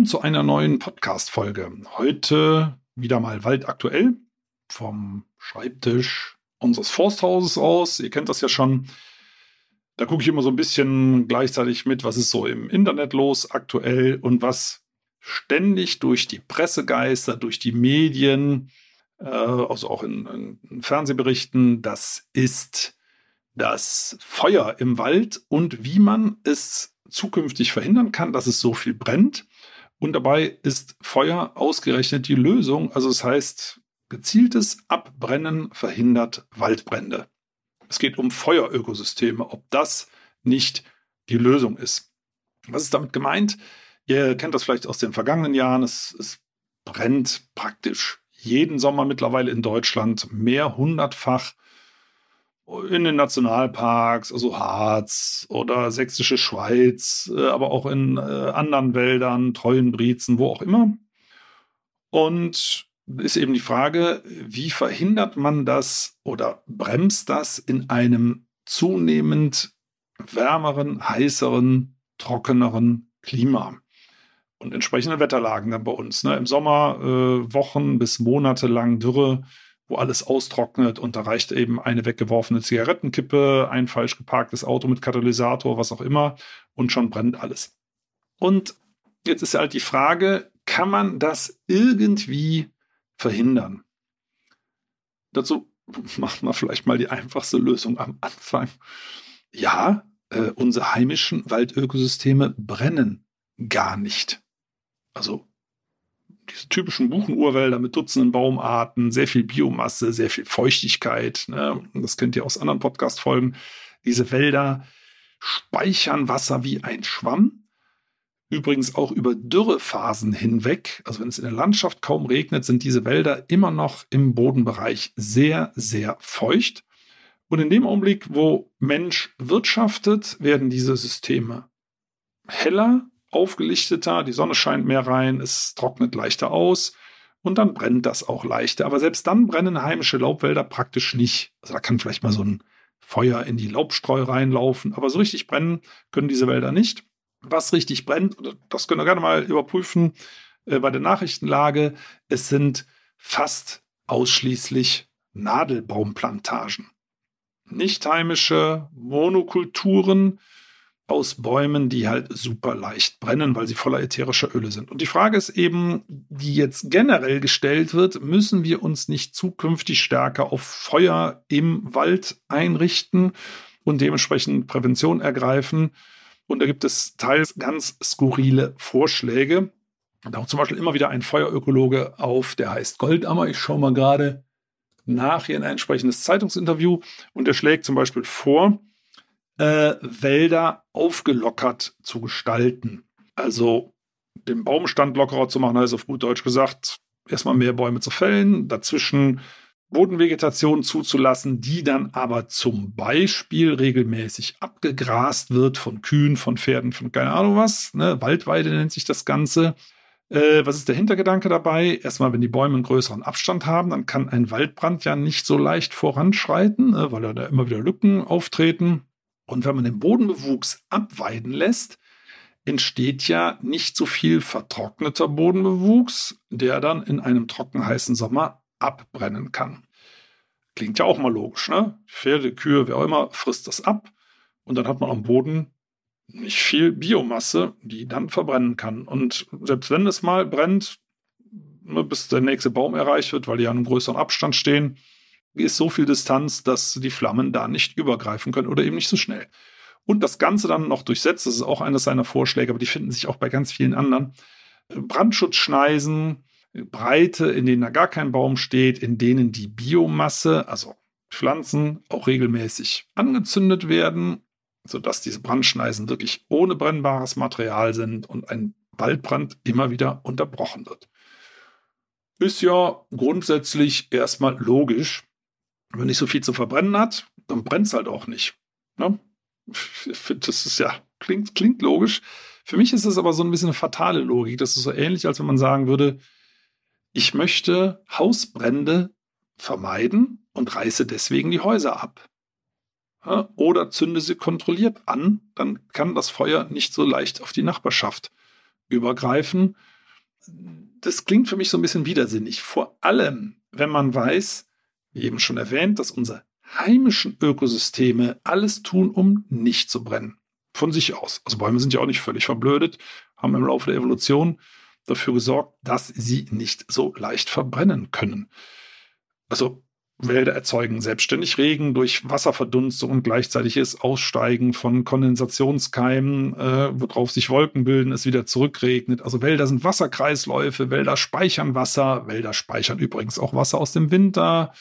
Willkommen zu einer neuen Podcast-Folge. Heute wieder mal waldaktuell vom Schreibtisch unseres Forsthauses aus. Ihr kennt das ja schon. Da gucke ich immer so ein bisschen gleichzeitig mit, was ist so im Internet los aktuell und was ständig durch die Pressegeister, durch die Medien, äh, also auch in, in Fernsehberichten, das ist das Feuer im Wald und wie man es zukünftig verhindern kann, dass es so viel brennt. Und dabei ist Feuer ausgerechnet die Lösung. Also es das heißt, gezieltes Abbrennen verhindert Waldbrände. Es geht um Feuerökosysteme, ob das nicht die Lösung ist. Was ist damit gemeint? Ihr kennt das vielleicht aus den vergangenen Jahren. Es, es brennt praktisch jeden Sommer mittlerweile in Deutschland mehr hundertfach in den Nationalparks, also Harz oder Sächsische Schweiz, äh, aber auch in äh, anderen Wäldern, Treuenbrietzen, wo auch immer. Und ist eben die Frage, wie verhindert man das oder bremst das in einem zunehmend wärmeren, heißeren, trockeneren Klima? Und entsprechende Wetterlagen dann bei uns. Ne? Im Sommer äh, Wochen bis Monate lang Dürre, wo alles austrocknet und da reicht eben eine weggeworfene Zigarettenkippe, ein falsch geparktes Auto mit Katalysator, was auch immer und schon brennt alles. Und jetzt ist halt die Frage, kann man das irgendwie verhindern? Dazu macht man vielleicht mal die einfachste Lösung am Anfang. Ja, äh, unsere heimischen Waldökosysteme brennen gar nicht. Also diese typischen Buchenurwälder mit Dutzenden Baumarten, sehr viel Biomasse, sehr viel Feuchtigkeit. Ne? Das kennt ihr aus anderen Podcast-Folgen. Diese Wälder speichern Wasser wie ein Schwamm. Übrigens auch über Dürrephasen hinweg. Also wenn es in der Landschaft kaum regnet, sind diese Wälder immer noch im Bodenbereich sehr, sehr feucht. Und in dem Augenblick, wo Mensch wirtschaftet, werden diese Systeme heller aufgelichteter, die Sonne scheint mehr rein, es trocknet leichter aus und dann brennt das auch leichter. Aber selbst dann brennen heimische Laubwälder praktisch nicht. Also da kann vielleicht mal so ein Feuer in die Laubstreu reinlaufen, aber so richtig brennen können diese Wälder nicht. Was richtig brennt, das können wir gerne mal überprüfen äh, bei der Nachrichtenlage, es sind fast ausschließlich Nadelbaumplantagen. Nicht heimische Monokulturen, aus Bäumen, die halt super leicht brennen, weil sie voller ätherischer Öle sind. Und die Frage ist eben, die jetzt generell gestellt wird, müssen wir uns nicht zukünftig stärker auf Feuer im Wald einrichten und dementsprechend Prävention ergreifen? Und da gibt es teils ganz skurrile Vorschläge. Da auch zum Beispiel immer wieder ein Feuerökologe auf, der heißt Goldammer. Ich schaue mal gerade nach hier in ein entsprechendes Zeitungsinterview und er schlägt zum Beispiel vor, äh, Wälder aufgelockert zu gestalten. Also den Baumstand lockerer zu machen, heißt auf gut Deutsch gesagt, erstmal mehr Bäume zu fällen, dazwischen Bodenvegetation zuzulassen, die dann aber zum Beispiel regelmäßig abgegrast wird von Kühen, von Pferden, von keine Ahnung was. Ne? Waldweide nennt sich das Ganze. Äh, was ist der Hintergedanke dabei? Erstmal, wenn die Bäume einen größeren Abstand haben, dann kann ein Waldbrand ja nicht so leicht voranschreiten, ne? weil da immer wieder Lücken auftreten. Und wenn man den Bodenbewuchs abweiden lässt, entsteht ja nicht so viel vertrockneter Bodenbewuchs, der dann in einem trockenheißen Sommer abbrennen kann. Klingt ja auch mal logisch, ne? Pferde, Kühe, wer auch immer, frisst das ab und dann hat man am Boden nicht viel Biomasse, die dann verbrennen kann. Und selbst wenn es mal brennt, ne, bis der nächste Baum erreicht wird, weil die an einem größeren Abstand stehen, ist so viel Distanz, dass die Flammen da nicht übergreifen können oder eben nicht so schnell. Und das Ganze dann noch durchsetzt, das ist auch eines seiner Vorschläge, aber die finden sich auch bei ganz vielen anderen. Brandschutzschneisen, Breite, in denen da gar kein Baum steht, in denen die Biomasse, also Pflanzen, auch regelmäßig angezündet werden sodass diese Brandschneisen wirklich ohne brennbares Material sind und ein Waldbrand immer wieder unterbrochen wird. Ist ja grundsätzlich erstmal logisch. Wenn nicht so viel zu verbrennen hat, dann brennt es halt auch nicht. Ne? Das ist ja, klingt, klingt logisch. Für mich ist es aber so ein bisschen eine fatale Logik. Das ist so ähnlich, als wenn man sagen würde, ich möchte Hausbrände vermeiden und reiße deswegen die Häuser ab. Oder zünde sie kontrolliert an, dann kann das Feuer nicht so leicht auf die Nachbarschaft übergreifen. Das klingt für mich so ein bisschen widersinnig. Vor allem, wenn man weiß, wie eben schon erwähnt, dass unsere heimischen Ökosysteme alles tun, um nicht zu brennen. Von sich aus. Also Bäume sind ja auch nicht völlig verblödet, haben im Laufe der Evolution dafür gesorgt, dass sie nicht so leicht verbrennen können. Also Wälder erzeugen selbstständig Regen durch Wasserverdunstung und gleichzeitiges Aussteigen von Kondensationskeimen, äh, worauf sich Wolken bilden, es wieder zurückregnet. Also Wälder sind Wasserkreisläufe, Wälder speichern Wasser, Wälder speichern übrigens auch Wasser aus dem Winter,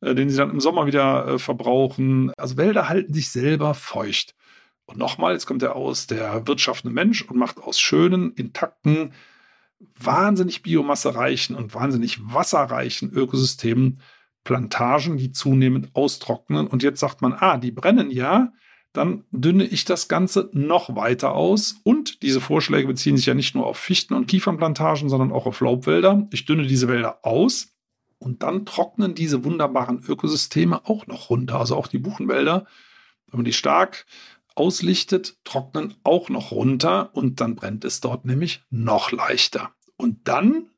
den sie dann im Sommer wieder äh, verbrauchen. Also Wälder halten sich selber feucht. Und nochmal, jetzt kommt er aus der wirtschaftende Mensch und macht aus schönen, intakten, wahnsinnig biomassereichen und wahnsinnig wasserreichen Ökosystemen Plantagen, die zunehmend austrocknen. Und jetzt sagt man, ah, die brennen ja, dann dünne ich das Ganze noch weiter aus. Und diese Vorschläge beziehen sich ja nicht nur auf Fichten- und Kiefernplantagen, sondern auch auf Laubwälder. Ich dünne diese Wälder aus und dann trocknen diese wunderbaren Ökosysteme auch noch runter. Also auch die Buchenwälder, wenn man die stark auslichtet, trocknen auch noch runter und dann brennt es dort nämlich noch leichter. Und dann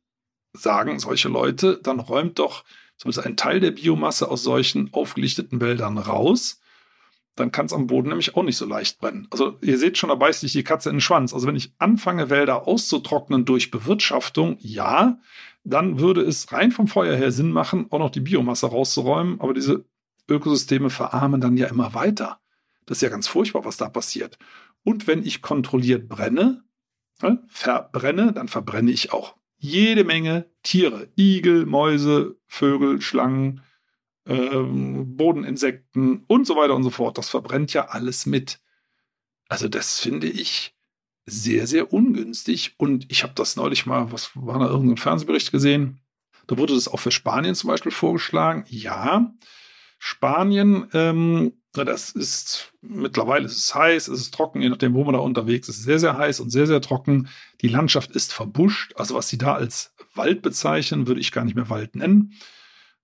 sagen solche Leute, dann räumt doch zumindest ein Teil der Biomasse aus solchen aufgelichteten Wäldern raus, dann kann es am Boden nämlich auch nicht so leicht brennen. Also ihr seht schon, da beißt sich die Katze in den Schwanz. Also wenn ich anfange, Wälder auszutrocknen durch Bewirtschaftung, ja, dann würde es rein vom Feuer her Sinn machen, auch noch die Biomasse rauszuräumen. Aber diese Ökosysteme verarmen dann ja immer weiter. Das ist ja ganz furchtbar, was da passiert. Und wenn ich kontrolliert brenne, ne, verbrenne, dann verbrenne ich auch jede Menge Tiere. Igel, Mäuse, Vögel, Schlangen, ähm, Bodeninsekten und so weiter und so fort. Das verbrennt ja alles mit. Also das finde ich sehr, sehr ungünstig. Und ich habe das neulich mal, was war da irgendein Fernsehbericht gesehen? Da wurde das auch für Spanien zum Beispiel vorgeschlagen. Ja, Spanien, ähm, das ist mittlerweile ist es heiß, es ist trocken, je nachdem, wo man da unterwegs ist, sehr, sehr heiß und sehr, sehr trocken. Die Landschaft ist verbuscht. Also was sie da als Wald bezeichnen, würde ich gar nicht mehr Wald nennen.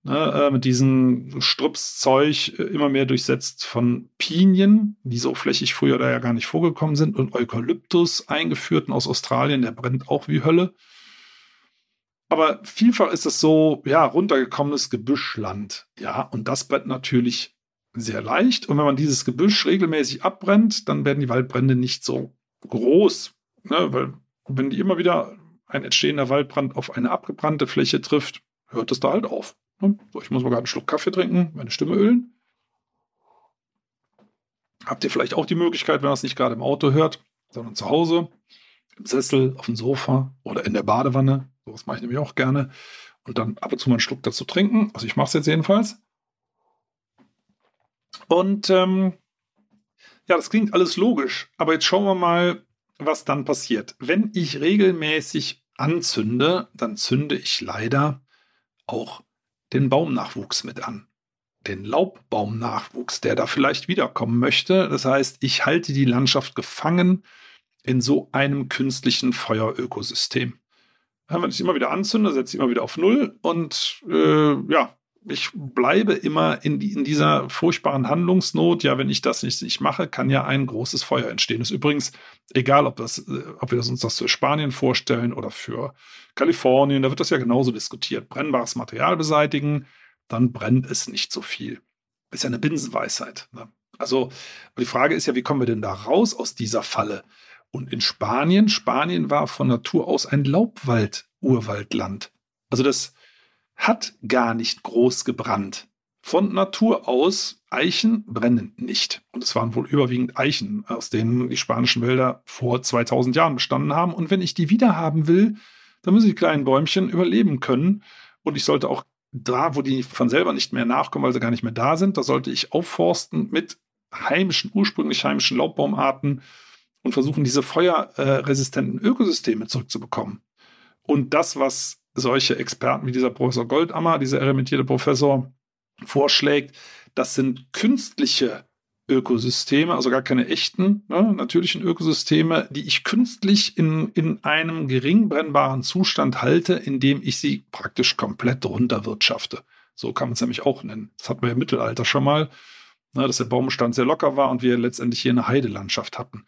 Ne, äh, mit diesem Strupszeug äh, immer mehr durchsetzt von Pinien, die so flächig früher da ja gar nicht vorgekommen sind, und Eukalyptus eingeführten aus Australien, der brennt auch wie Hölle. Aber vielfach ist es so, ja, runtergekommenes Gebüschland. Ja, und das brennt natürlich sehr leicht. Und wenn man dieses Gebüsch regelmäßig abbrennt, dann werden die Waldbrände nicht so groß. Ne? Weil wenn die immer wieder ein entstehender Waldbrand auf eine abgebrannte Fläche trifft, hört es da halt auf. Ne? So, ich muss mal gerade einen Schluck Kaffee trinken, meine Stimme ölen. Habt ihr vielleicht auch die Möglichkeit, wenn ihr es nicht gerade im Auto hört, sondern zu Hause, im Sessel, auf dem Sofa oder in der Badewanne, Sowas mache ich nämlich auch gerne. Und dann ab und zu mal einen Schluck dazu trinken. Also ich mache es jetzt jedenfalls. Und ähm, ja, das klingt alles logisch. Aber jetzt schauen wir mal, was dann passiert. Wenn ich regelmäßig anzünde, dann zünde ich leider auch den Baumnachwuchs mit an. Den Laubbaumnachwuchs, der da vielleicht wiederkommen möchte. Das heißt, ich halte die Landschaft gefangen in so einem künstlichen Feuerökosystem wenn ich immer wieder anzünde, setze ich immer wieder auf Null und äh, ja, ich bleibe immer in, in, dieser furchtbaren Handlungsnot. Ja, wenn ich das nicht, nicht mache, kann ja ein großes Feuer entstehen. Das ist übrigens egal, ob, das, äh, ob wir uns das für Spanien vorstellen oder für Kalifornien. Da wird das ja genauso diskutiert. Brennbares Material beseitigen, dann brennt es nicht so viel. Ist ja eine Binsenweisheit. Ne? Also die Frage ist ja, wie kommen wir denn da raus aus dieser Falle? Und in Spanien, Spanien war von Natur aus ein Laubwald-Urwaldland. Also das hat gar nicht groß gebrannt. Von Natur aus, Eichen brennen nicht. Und es waren wohl überwiegend Eichen, aus denen die spanischen Wälder vor 2000 Jahren bestanden haben. Und wenn ich die wieder haben will, dann müssen die kleinen Bäumchen überleben können. Und ich sollte auch da, wo die von selber nicht mehr nachkommen, weil sie gar nicht mehr da sind, da sollte ich aufforsten mit heimischen, ursprünglich heimischen Laubbaumarten und versuchen, diese feuerresistenten Ökosysteme zurückzubekommen. Und das, was solche Experten wie dieser Professor Goldammer, dieser emeritierte Professor, vorschlägt, das sind künstliche Ökosysteme, also gar keine echten, ne, natürlichen Ökosysteme, die ich künstlich in, in einem gering brennbaren Zustand halte, indem ich sie praktisch komplett runterwirtschafte. So kann man es nämlich auch nennen. Das hatten wir im Mittelalter schon mal, ne, dass der Baumbestand sehr locker war und wir letztendlich hier eine Heidelandschaft hatten.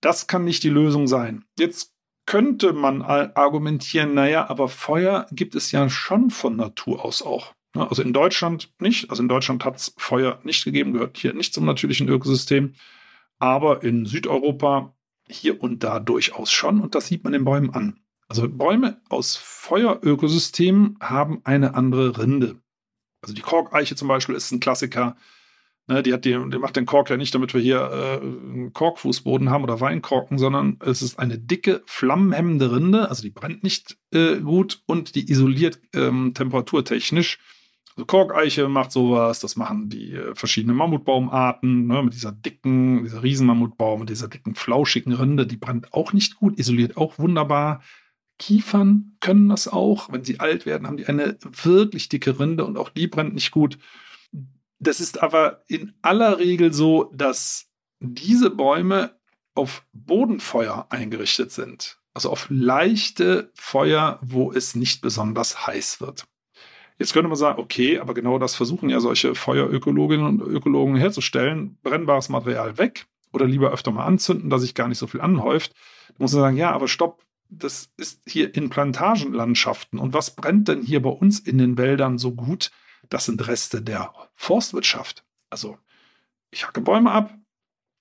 Das kann nicht die Lösung sein. Jetzt könnte man argumentieren, naja, aber Feuer gibt es ja schon von Natur aus auch. Ne, also in Deutschland nicht. Also in Deutschland hat es Feuer nicht gegeben, gehört hier nicht zum natürlichen Ökosystem. Aber in Südeuropa hier und da durchaus schon. Und das sieht man den Bäumen an. Also Bäume aus Feuerökosystemen haben eine andere Rinde. Also die Korkeiche zum Beispiel ist ein Klassiker. Ne, die, hat die, die macht den Kork ja nicht, damit wir hier äh, einen Korkfußboden haben oder Weinkorken, sondern es ist eine dicke, flammenhemmende Rinde. Also die brennt nicht äh, gut und die isoliert ähm, temperaturtechnisch also Korkeiche macht sowas, das machen die äh, verschiedenen Mammutbaumarten, ne, mit dieser dicken, dieser Riesenmammutbaum, mit dieser dicken, flauschigen Rinde, die brennt auch nicht gut, isoliert auch wunderbar. Kiefern können das auch. Wenn sie alt werden, haben die eine wirklich dicke Rinde und auch die brennt nicht gut. Das ist aber in aller Regel so, dass diese Bäume auf Bodenfeuer eingerichtet sind. Also auf leichte Feuer, wo es nicht besonders heiß wird. Jetzt könnte man sagen, okay, aber genau das versuchen ja solche Feuerökologinnen und Ökologen herzustellen. Brennbares Material weg oder lieber öfter mal anzünden, dass sich gar nicht so viel anhäuft. Da muss man sagen, ja, aber stopp, das ist hier in Plantagenlandschaften. Und was brennt denn hier bei uns in den Wäldern so gut? Das sind Reste der Forstwirtschaft. Also ich hacke Bäume ab,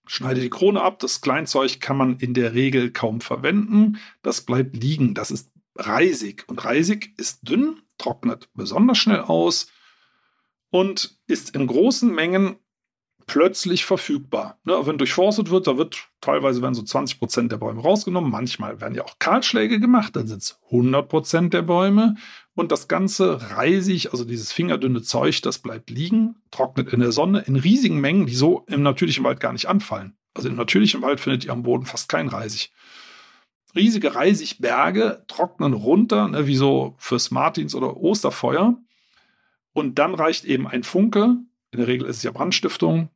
schneide die Krone ab. Das Kleinzeug kann man in der Regel kaum verwenden. Das bleibt liegen. Das ist Reisig. Und Reisig ist dünn, trocknet besonders schnell aus und ist in großen Mengen plötzlich verfügbar. Ne, wenn durchforstet wird, da wird teilweise werden so 20 Prozent der Bäume rausgenommen. Manchmal werden ja auch Kahlschläge gemacht, dann sind es 100 Prozent der Bäume. Und das ganze Reisig, also dieses fingerdünne Zeug, das bleibt liegen, trocknet in der Sonne in riesigen Mengen, die so im natürlichen Wald gar nicht anfallen. Also im natürlichen Wald findet ihr am Boden fast kein Reisig riesige Reisigberge trocknen runter, ne, wie so fürs Martins- oder Osterfeuer. Und dann reicht eben ein Funke, in der Regel ist es ja Brandstiftung,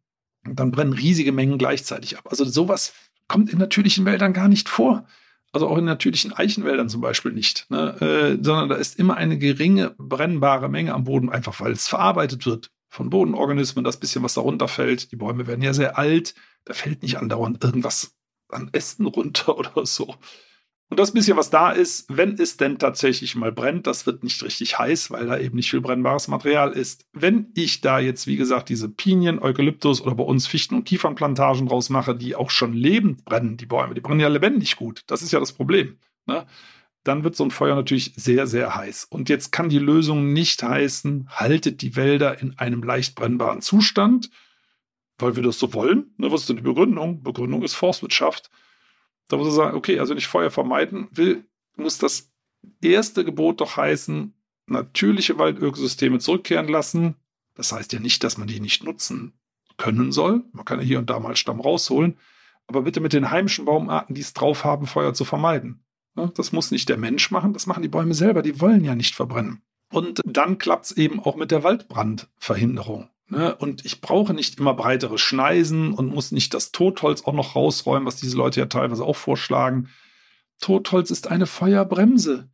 dann brennen riesige Mengen gleichzeitig ab. Also sowas kommt in natürlichen Wäldern gar nicht vor. Also auch in natürlichen Eichenwäldern zum Beispiel nicht, ne? äh, sondern da ist immer eine geringe brennbare Menge am Boden, einfach weil es verarbeitet wird von Bodenorganismen, das bisschen, was da runterfällt. Die Bäume werden ja sehr alt, da fällt nicht andauernd irgendwas an Ästen runter oder so. Und das bisschen, was da ist, wenn es denn tatsächlich mal brennt, das wird nicht richtig heiß, weil da eben nicht viel brennbares Material ist. Wenn ich da jetzt, wie gesagt, diese Pinien, Eukalyptus oder bei uns Fichten- und Kiefernplantagen draus mache, die auch schon lebend brennen, die Bäume, die brennen ja lebendig gut. Das ist ja das Problem. Ne? Dann wird so ein Feuer natürlich sehr, sehr heiß. Und jetzt kann die Lösung nicht heißen, haltet die Wälder in einem leicht brennbaren Zustand, weil wir das so wollen. Ne? Was ist denn die Begründung? Begründung ist Forstwirtschaft. Da muss er sagen, okay, also wenn ich Feuer vermeiden will, muss das erste Gebot doch heißen, natürliche Waldökosysteme zurückkehren lassen. Das heißt ja nicht, dass man die nicht nutzen können soll. Man kann ja hier und da mal Stamm rausholen. Aber bitte mit den heimischen Baumarten, die es drauf haben, Feuer zu vermeiden. Das muss nicht der Mensch machen, das machen die Bäume selber. Die wollen ja nicht verbrennen. Und dann klappt es eben auch mit der Waldbrandverhinderung. Ne? Und ich brauche nicht immer breitere Schneisen und muss nicht das Totholz auch noch rausräumen, was diese Leute ja teilweise auch vorschlagen. Totholz ist eine Feuerbremse.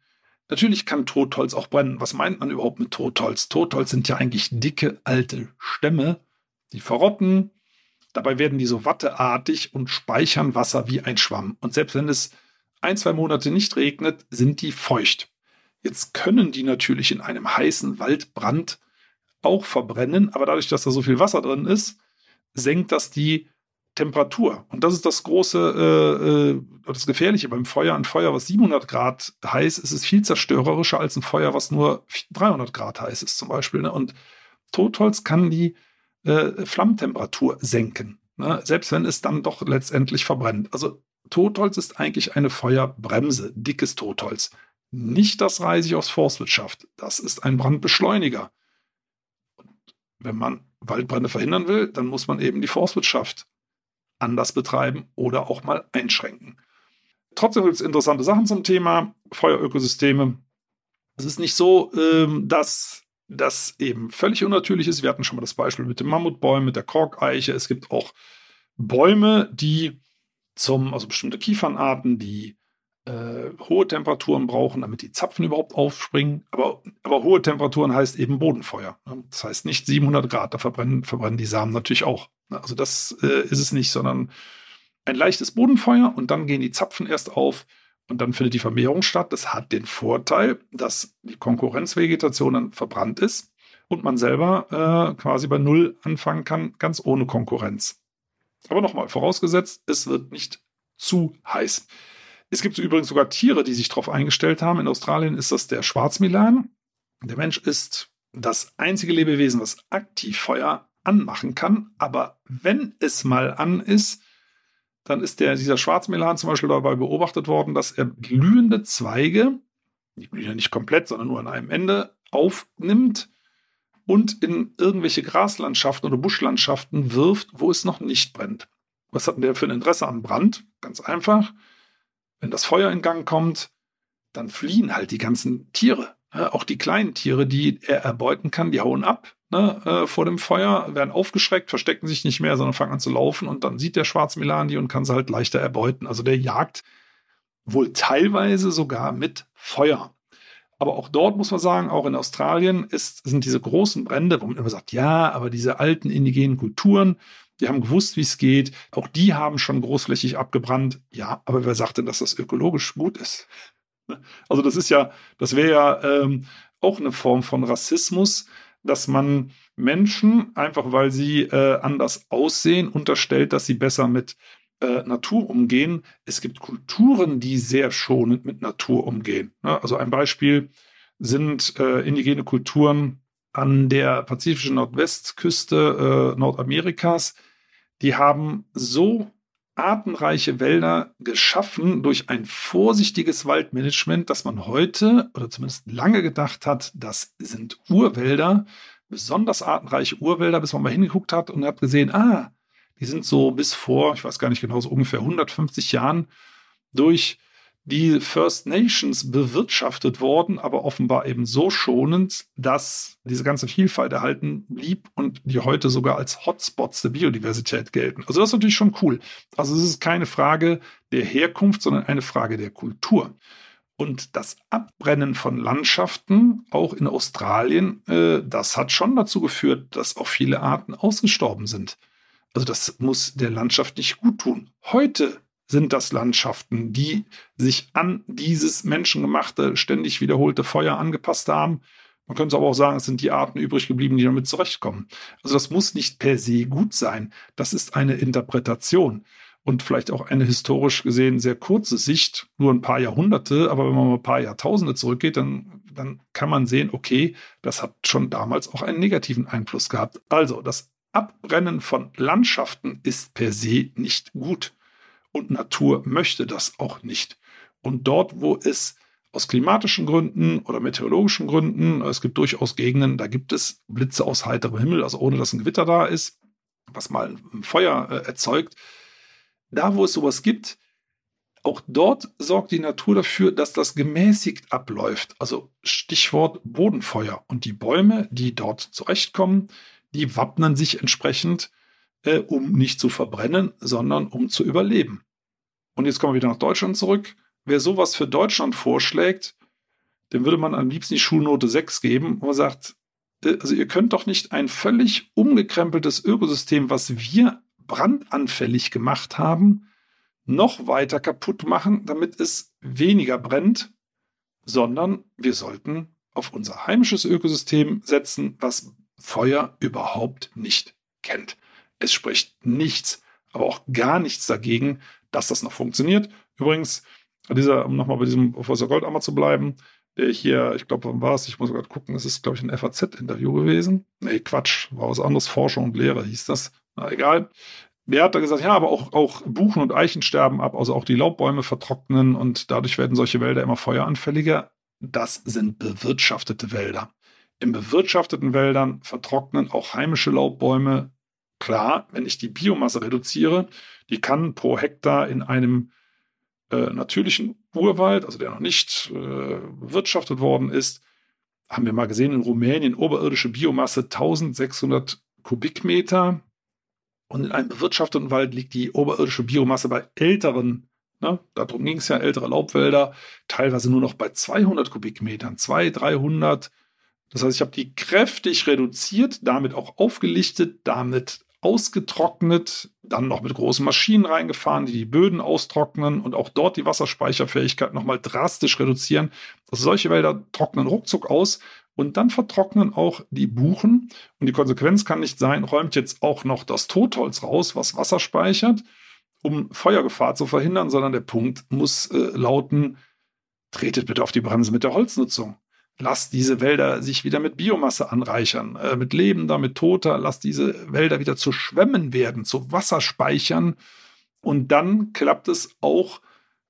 Natürlich kann Totholz auch brennen. Was meint man überhaupt mit Totholz? Totholz sind ja eigentlich dicke alte Stämme, die verrotten. Dabei werden die so watteartig und speichern Wasser wie ein Schwamm. Und selbst wenn es ein, zwei Monate nicht regnet, sind die feucht. Jetzt können die natürlich in einem heißen Waldbrand auch verbrennen, aber dadurch, dass da so viel Wasser drin ist, senkt das die Temperatur. Und das ist das große, äh, äh das Gefährliche beim Feuer. Ein Feuer, was 700 Grad heiß ist, ist viel zerstörerischer als ein Feuer, was nur 300 Grad heiß ist zum Beispiel. Ne? Und Totholz kann die äh, Flammentemperatur senken, ne? selbst wenn es dann doch letztendlich verbrennt. Also Totholz ist eigentlich eine Feuerbremse, dickes Totholz. Nicht das Reisig aus Forstwirtschaft. Das ist ein Brandbeschleuniger wenn man Waldbrände verhindern will, dann muss man eben die Forstwirtschaft anders betreiben oder auch mal einschränken. Trotzdem gibt es interessante Sachen zum Thema Feuerökosysteme. Es ist nicht so, ähm, dass das eben völlig unnatürlich ist. Wir hatten schon mal das Beispiel mit den Mammutbäumen, mit der Korkeiche. Es gibt auch Bäume, die zum, also bestimmte Kiefernarten, die äh, hohe Temperaturen brauchen, damit die Zapfen überhaupt aufspringen. Aber, aber hohe Temperaturen heißt eben Bodenfeuer. Ne? Das heißt nicht 700 Grad, da verbrennen, verbrennen die Samen natürlich auch. Ne? Also das äh, ist es nicht, sondern ein leichtes Bodenfeuer und dann gehen die Zapfen erst auf und dann findet die Vermehrung statt. Das hat den Vorteil, dass die Konkurrenzvegetation dann verbrannt ist und man selber äh, quasi bei Null anfangen kann, ganz ohne Konkurrenz. Aber nochmal, vorausgesetzt, es wird nicht zu heiß. Es gibt übrigens sogar Tiere, die sich darauf eingestellt haben. In Australien ist das der Schwarzmilan. Der Mensch ist das einzige Lebewesen, was aktiv Feuer anmachen kann. Aber wenn es mal an ist, dann ist der, dieser Schwarzmelan zum Beispiel dabei beobachtet worden, dass er glühende Zweige, die glühen ja nicht komplett, sondern nur an einem Ende, aufnimmt und in irgendwelche Graslandschaften oder Buschlandschaften wirft, wo es noch nicht brennt. Was hat denn der für ein Interesse am Brand? Ganz einfach. Wenn das Feuer in Gang kommt, dann fliehen halt die ganzen Tiere. auch die kleinen Tiere, die er erbeuten kann, die hauen ab ne, äh, vor dem Feuer, werden aufgeschreckt, verstecken sich nicht mehr, sondern fangen an zu laufen und dann sieht der Schwarzmilan die und kann sie halt leichter erbeuten. Also der jagt wohl teilweise sogar mit Feuer. Aber auch dort muss man sagen, auch in Australien ist, sind diese großen Brände, wo man immer sagt, ja, aber diese alten indigenen Kulturen, die haben gewusst, wie es geht. Auch die haben schon großflächig abgebrannt. Ja, aber wer sagt denn, dass das ökologisch gut ist? Also das ist ja, das wäre ja ähm, auch eine Form von Rassismus, dass man Menschen, einfach weil sie äh, anders aussehen, unterstellt, dass sie besser mit äh, Natur umgehen. Es gibt Kulturen, die sehr schonend mit Natur umgehen. Ne? Also ein Beispiel sind äh, indigene Kulturen an der pazifischen Nordwestküste äh, Nordamerikas. Die haben so artenreiche Wälder geschaffen durch ein vorsichtiges Waldmanagement, dass man heute oder zumindest lange gedacht hat, das sind Urwälder, besonders artenreiche Urwälder, bis man mal hingeguckt hat und hat gesehen, ah, die sind so bis vor, ich weiß gar nicht genau, so ungefähr 150 Jahren durch die First Nations bewirtschaftet worden, aber offenbar eben so schonend, dass diese ganze Vielfalt erhalten blieb und die heute sogar als Hotspots der Biodiversität gelten. Also das ist natürlich schon cool. Also es ist keine Frage der Herkunft, sondern eine Frage der Kultur. Und das Abbrennen von Landschaften, auch in Australien, äh, das hat schon dazu geführt, dass auch viele Arten ausgestorben sind. Also das muss der Landschaft nicht gut tun. Heute sind das Landschaften, die sich an dieses menschengemachte, ständig wiederholte Feuer angepasst haben. Man könnte aber auch sagen, es sind die Arten übrig geblieben, die damit zurechtkommen. Also das muss nicht per se gut sein. Das ist eine Interpretation und vielleicht auch eine historisch gesehen sehr kurze Sicht, nur ein paar Jahrhunderte. Aber wenn man mal ein paar Jahrtausende zurückgeht, dann, dann kann man sehen, okay, das hat schon damals auch einen negativen Einfluss gehabt. Also das Abbrennen von Landschaften ist per se nicht gut und Natur möchte das auch nicht. Und dort, wo es aus klimatischen Gründen oder meteorologischen Gründen, es gibt durchaus Gegenden, da gibt es Blitze aus heiterem Himmel, also ohne dass ein Gewitter da ist, was mal ein Feuer äh, erzeugt. Da, wo es sowas gibt, auch dort sorgt die Natur dafür, dass das gemäßigt abläuft. Also Stichwort Bodenfeuer. Und die Bäume, die dort zurechtkommen, die wappnen sich entsprechend äh, um nicht zu verbrennen, sondern um zu überleben. Und jetzt kommen wir wieder nach Deutschland zurück. Wer sowas für Deutschland vorschlägt, dem würde man am liebsten die Schulnote 6 geben, man sagt, äh, also ihr könnt doch nicht ein völlig umgekrempeltes Ökosystem, was wir brandanfällig gemacht haben, noch weiter kaputt machen, damit es weniger brennt, sondern wir sollten auf unser heimisches Ökosystem setzen, was Feuer überhaupt nicht kennt. Es spricht nichts, aber auch gar nichts dagegen, dass das noch funktioniert. Übrigens, dieser, um nochmal bei diesem Professor Goldammer zu bleiben, der hier, ich glaube, wann war es? Ich muss gerade gucken, es ist, glaube ich, ein FAZ-Interview gewesen. Nee, Quatsch, war was anderes, Forschung und Lehre hieß das. Na egal. Der hat da gesagt, ja, aber auch, auch Buchen und Eichen sterben ab, also auch die Laubbäume vertrocknen und dadurch werden solche Wälder immer feueranfälliger. Das sind bewirtschaftete Wälder. In bewirtschafteten Wäldern vertrocknen auch heimische Laubbäume. Klar, wenn ich die Biomasse reduziere, die kann pro Hektar in einem äh, natürlichen Urwald, also der noch nicht äh, bewirtschaftet worden ist, haben wir mal gesehen in Rumänien, oberirdische Biomasse 1600 Kubikmeter. Und in einem bewirtschafteten Wald liegt die oberirdische Biomasse bei älteren, ne, darum ging es ja, ältere Laubwälder, teilweise nur noch bei 200 Kubikmetern, 200, 300. Das heißt, ich habe die kräftig reduziert, damit auch aufgelichtet, damit ausgetrocknet, dann noch mit großen Maschinen reingefahren, die die Böden austrocknen und auch dort die Wasserspeicherfähigkeit nochmal drastisch reduzieren. Also solche Wälder trocknen ruckzuck aus und dann vertrocknen auch die Buchen. Und die Konsequenz kann nicht sein, räumt jetzt auch noch das Totholz raus, was Wasser speichert, um Feuergefahr zu verhindern, sondern der Punkt muss äh, lauten, tretet bitte auf die Bremse mit der Holznutzung. Lasst diese Wälder sich wieder mit Biomasse anreichern, äh, mit lebender, mit toter. Lasst diese Wälder wieder zu Schwämmen werden, zu Wasserspeichern. Und dann klappt es auch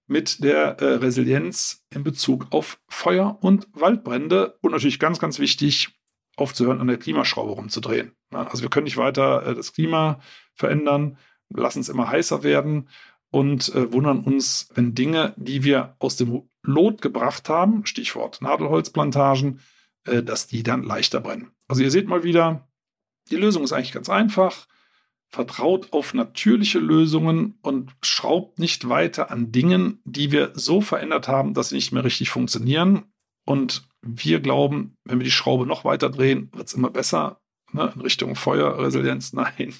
mit der äh, Resilienz in Bezug auf Feuer und Waldbrände. Und natürlich ganz, ganz wichtig, aufzuhören, an der Klimaschraube rumzudrehen. Ja, also wir können nicht weiter äh, das Klima verändern, lassen es immer heißer werden und äh, wundern uns, wenn Dinge, die wir aus dem Lot gebracht haben, Stichwort Nadelholzplantagen, äh, dass die dann leichter brennen. Also ihr seht mal wieder, die Lösung ist eigentlich ganz einfach. Vertraut auf natürliche Lösungen und schraubt nicht weiter an Dingen, die wir so verändert haben, dass sie nicht mehr richtig funktionieren. Und wir glauben, wenn wir die Schraube noch weiter drehen, wird es immer besser ne, in Richtung Feuerresilienz. Nein,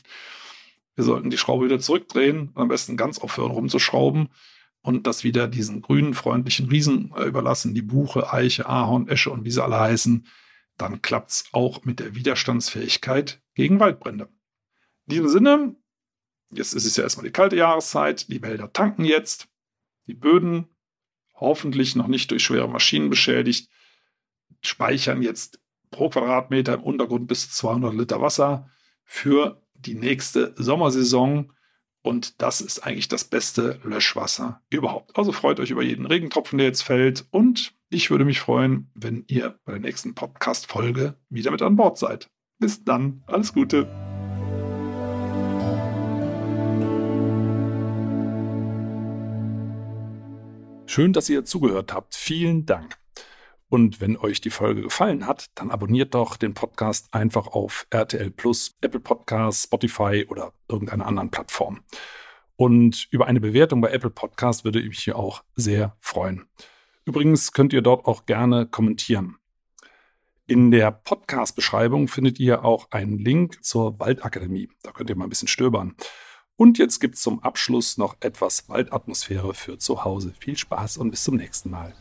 wir sollten die Schraube wieder zurückdrehen, am besten ganz aufhören rumzuschrauben und das wieder diesen grünen, freundlichen Riesen äh, überlassen, die Buche, Eiche, Ahorn, Esche und wie sie alle heißen, dann klappt es auch mit der Widerstandsfähigkeit gegen Waldbrände. In diesem Sinne, jetzt ist es ja erstmal die kalte Jahreszeit, die Wälder tanken jetzt, die Böden, hoffentlich noch nicht durch schwere Maschinen beschädigt, speichern jetzt pro Quadratmeter im Untergrund bis 200 Liter Wasser für die nächste Sommersaison. Und das ist eigentlich das beste Löschwasser überhaupt. Also freut euch über jeden Regentropfen, der jetzt fällt. Und ich würde mich freuen, wenn ihr bei der nächsten Podcast-Folge wieder mit an Bord seid. Bis dann. Alles Gute. Schön, dass ihr zugehört habt. Vielen Dank. Und wenn euch die Folge gefallen hat, dann abonniert doch den Podcast einfach auf RTL Plus, Apple Podcasts, Spotify oder irgendeiner anderen Plattform. Und über eine Bewertung bei Apple Podcast würde ich mich hier auch sehr freuen. Übrigens könnt ihr dort auch gerne kommentieren. In der Podcast-Beschreibung findet ihr auch einen Link zur Waldakademie. Da könnt ihr mal ein bisschen stöbern. Und jetzt gibt es zum Abschluss noch etwas Waldatmosphäre für zu Hause. Viel Spaß und bis zum nächsten Mal.